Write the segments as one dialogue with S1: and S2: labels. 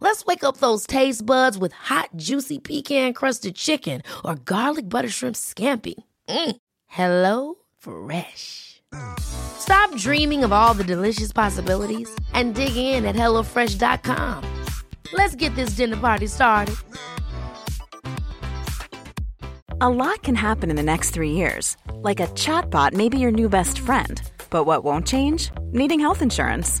S1: Let's wake up those taste buds with hot, juicy pecan crusted chicken or garlic butter shrimp scampi. Mm. Hello Fresh. Stop dreaming of all the delicious possibilities and dig in at HelloFresh.com. Let's get this dinner party started.
S2: A lot can happen in the next three years. Like a chatbot may be your new best friend. But what won't change? Needing health insurance.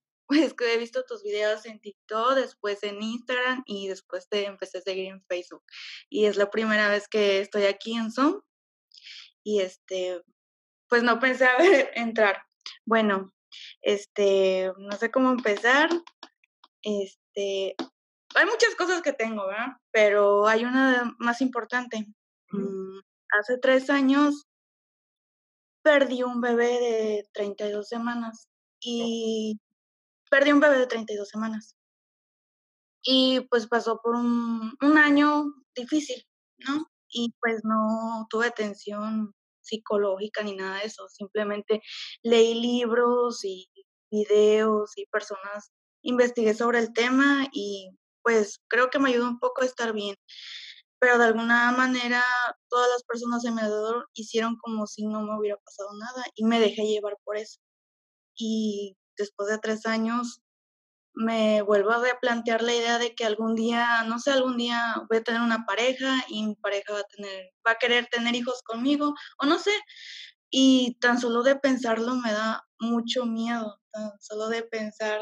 S3: pues que he visto tus videos en TikTok, después en Instagram y después te empecé a seguir en Facebook. Y es la primera vez que estoy aquí en Zoom. Y este, pues no pensé a ver, entrar. Bueno, este, no sé cómo empezar. Este, hay muchas cosas que tengo, ¿verdad? Pero hay una más importante. Mm, hace tres años perdí un bebé de 32 semanas y perdí un bebé de 32 semanas. Y pues pasó por un, un año difícil, ¿no? Y pues no tuve atención psicológica ni nada de eso, simplemente leí libros y videos y personas, investigué sobre el tema y pues creo que me ayudó un poco a estar bien. Pero de alguna manera todas las personas a mi alrededor hicieron como si no me hubiera pasado nada y me dejé llevar por eso. Y después de tres años, me vuelvo a replantear la idea de que algún día, no sé, algún día voy a tener una pareja y mi pareja va a tener, va a querer tener hijos conmigo, o no sé. Y tan solo de pensarlo me da mucho miedo, tan solo de pensar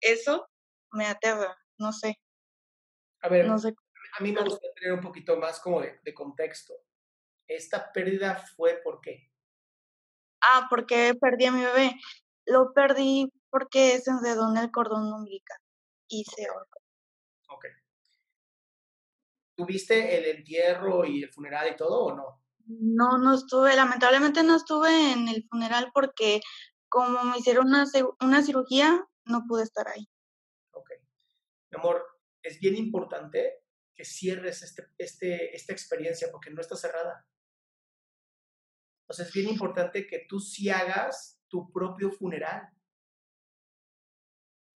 S3: eso me aterra, no sé.
S4: A ver, no sé. a mí me gustaría tener un poquito más como de, de contexto. ¿Esta pérdida fue por qué?
S3: Ah, porque perdí a mi bebé. Lo perdí porque se enredó en el cordón umbilical y se ahorcó.
S4: Ok. ¿Tuviste el entierro y el funeral y todo o no?
S3: No, no estuve, lamentablemente no estuve en el funeral porque como me hicieron una, una cirugía, no pude estar ahí.
S4: Ok. Mi amor, es bien importante que cierres este, este, esta experiencia porque no está cerrada. Sea, es bien importante que tú sí hagas tu propio funeral.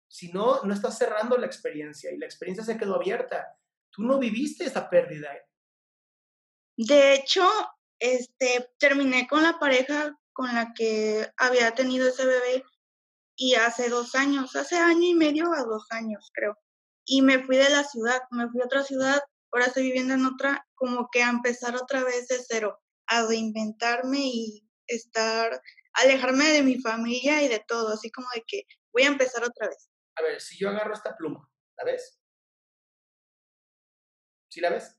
S4: Si no, no estás cerrando la experiencia y la experiencia se quedó abierta. Tú no viviste esa pérdida.
S3: De hecho, este, terminé con la pareja con la que había tenido ese bebé y hace dos años, hace año y medio a dos años creo. Y me fui de la ciudad, me fui a otra ciudad, ahora estoy viviendo en otra, como que a empezar otra vez de cero, a reinventarme y estar alejarme de mi familia y de todo, así como de que voy a empezar otra vez.
S4: A ver, si yo agarro esta pluma, ¿la ves? ¿Sí la ves?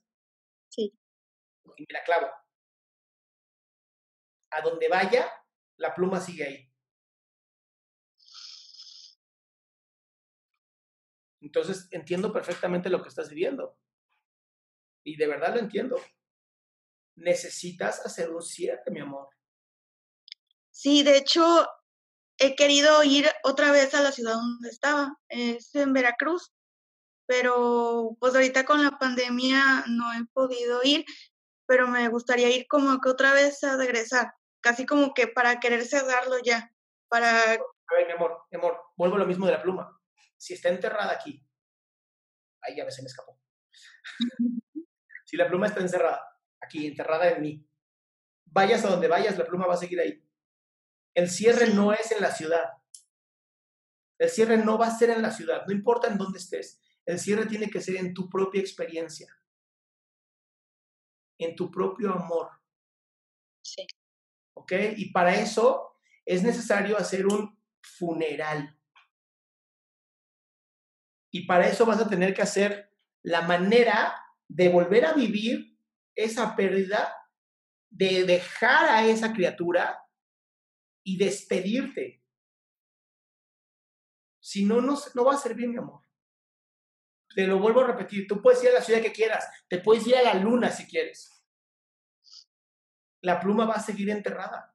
S3: Sí.
S4: Y me la clavo. A donde vaya, la pluma sigue ahí. Entonces entiendo perfectamente lo que estás viviendo. Y de verdad lo entiendo. Necesitas hacer un cierre, mi amor.
S3: Sí, de hecho, he querido ir otra vez a la ciudad donde estaba, es en Veracruz, pero pues ahorita con la pandemia no he podido ir, pero me gustaría ir como que otra vez a regresar, casi como que para querer cerrarlo ya, para...
S4: A ver, mi amor, mi amor, vuelvo a lo mismo de la pluma. Si está enterrada aquí, ahí ya se me escapó. si la pluma está encerrada, aquí, enterrada en mí, vayas a donde vayas, la pluma va a seguir ahí. El cierre no es en la ciudad. El cierre no va a ser en la ciudad, no importa en dónde estés. El cierre tiene que ser en tu propia experiencia, en tu propio amor.
S3: Sí.
S4: ¿Ok? Y para eso es necesario hacer un funeral. Y para eso vas a tener que hacer la manera de volver a vivir esa pérdida, de dejar a esa criatura y despedirte. Si no, no, no va a servir, mi amor. Te lo vuelvo a repetir, tú puedes ir a la ciudad que quieras, te puedes ir a la luna si quieres. La pluma va a seguir enterrada.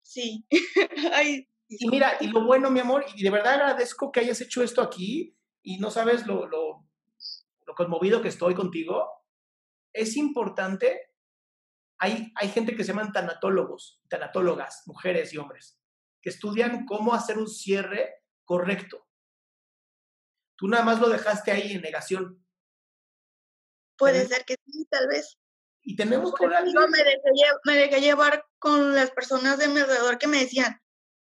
S3: Sí. Ay,
S4: y mira, y lo bueno, mi amor, y de verdad agradezco que hayas hecho esto aquí y no sabes lo, lo, lo conmovido que estoy contigo. Es importante, hay, hay gente que se llaman tanatólogos, tanatólogas, mujeres y hombres, que estudian cómo hacer un cierre correcto. Tú nada más lo dejaste ahí en negación.
S3: Puede ser que sí, tal vez.
S4: Y tenemos que
S3: Yo me dejé, me dejé llevar con las personas de mi alrededor que me decían,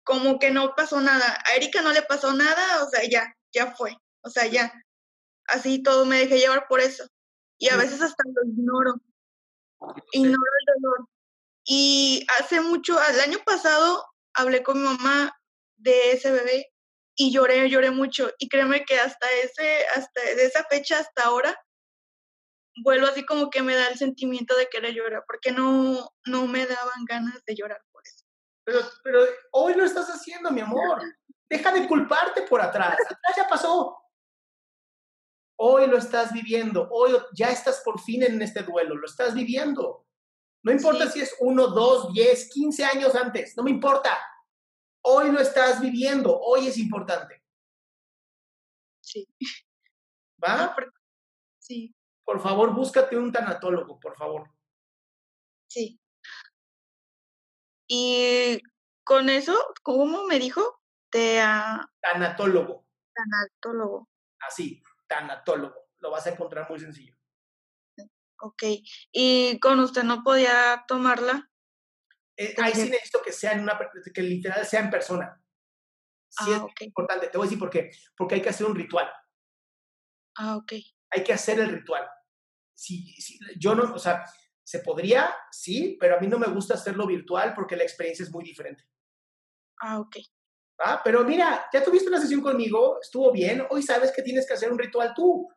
S3: como que no pasó nada. A Erika no le pasó nada, o sea, ya, ya fue. O sea, ya. Así todo me dejé llevar por eso. Y a
S4: Sí.
S3: veces hasta lo ignoro. Ignoro el dolor. Y hace mucho, el año pasado, hablé con mi mamá de ese bebé y lloré, lloré mucho. Y créeme que hasta ese, hasta de esa fecha hasta ahora, vuelvo así como que me da el sentimiento de querer llorar, porque no, no me daban ganas de llorar por eso.
S4: Pero, pero hoy lo estás haciendo, mi amor. Deja de culparte por atrás. Atrás ya pasó. Hoy lo estás viviendo. Hoy ya estás por fin en este duelo. Lo estás viviendo. No importa
S3: Sí.
S4: si es uno, dos, diez, quince años antes. No me importa. Hoy lo estás viviendo. Hoy es importante.
S3: Sí.
S4: ¿Va?
S3: Sí,
S4: Por favor, búscate un tanatólogo, por favor.
S3: sí. Y con eso, ¿cómo me dijo? De ah,
S4: Tanatólogo.
S3: tanatólogo.
S4: Así, tanatólogo. Lo vas a encontrar muy sencillo.
S3: Ok. Y con usted no podía tomarla.
S4: Eh, ahí sí necesito que sea en una, que literal sea en persona. Sí es
S3: Ah, ok.
S4: importante. Te voy a decir por qué. Porque hay que hacer un ritual.
S3: Ah, ok.
S4: Hay que hacer el ritual. Si, si- yo no, o sea, se podría, sí, pero a mí no me gusta hacerlo virtual porque la experiencia es muy diferente.
S3: Ah, ok.
S4: ¿Va? Pero mira, ya tuviste una sesión conmigo, estuvo bien. Hoy sabes que tienes que hacer un ritual tú.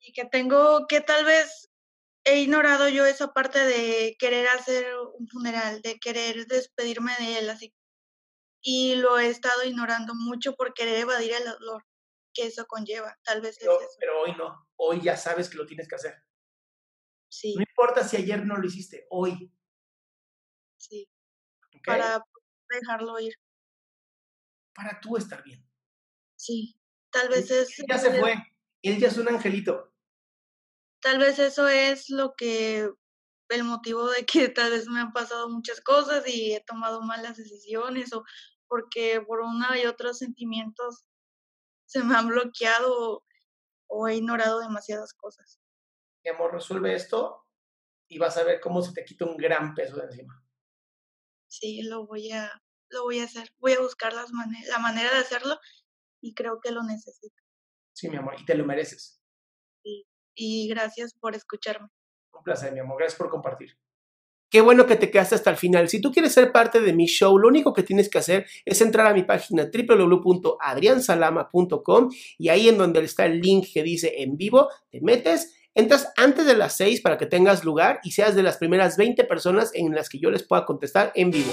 S3: Y que tengo que tal vez he ignorado yo esa parte de querer hacer un funeral, de querer despedirme de él así. Y lo he estado ignorando mucho por querer evadir el dolor que eso conlleva. Tal vez es
S4: Pero,
S3: eso.
S4: pero hoy no. Hoy ya sabes que lo tienes que hacer.
S3: Sí,
S4: No importa si ayer no lo hiciste, hoy.
S3: sí. Para dejarlo ir.
S4: Para tú estar bien.
S3: Sí. Tal vez es.
S4: Ya se fue. Él ya es un angelito.
S3: Tal vez eso es lo que. El motivo de que tal vez me han pasado muchas cosas y he tomado malas decisiones o porque por una y otros sentimientos se me han bloqueado o, o he ignorado demasiadas cosas.
S4: Mi amor, resuelve esto y vas a ver cómo se te quita un gran peso de encima.
S3: Sí, lo voy a, lo voy a hacer. Voy a buscar las mane- la manera de hacerlo y creo que lo necesito.
S4: Sí, mi amor, y te lo mereces.
S3: Y gracias por escucharme.
S4: Un placer, mi amor. Gracias por compartir. Qué bueno que te quedaste hasta el final. Si tú quieres ser parte de mi show, lo único que tienes que hacer es entrar a mi página www.adriansalama.com y ahí en donde está el link que dice en vivo, te metes, entras antes de las 6 para que tengas lugar y seas de las primeras 20 personas en las que yo les pueda contestar en vivo.